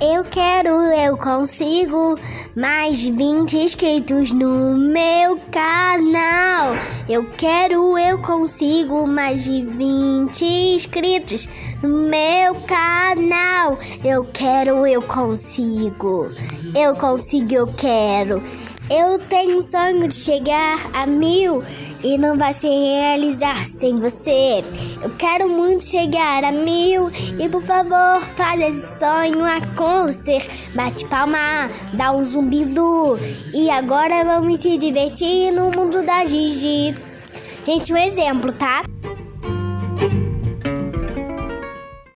Eu quero, eu consigo mais de 20 inscritos no meu canal. Eu quero, eu consigo mais de 20 inscritos no meu canal. Eu quero, eu consigo. Eu consigo, eu quero. Eu tenho um sonho de chegar a mil e não vai se realizar sem você. Eu quero muito chegar a mil e por favor faz esse sonho acontecer. Bate palma, dá um zumbido e agora vamos se divertir no mundo da Gigi. Gente, um exemplo, tá?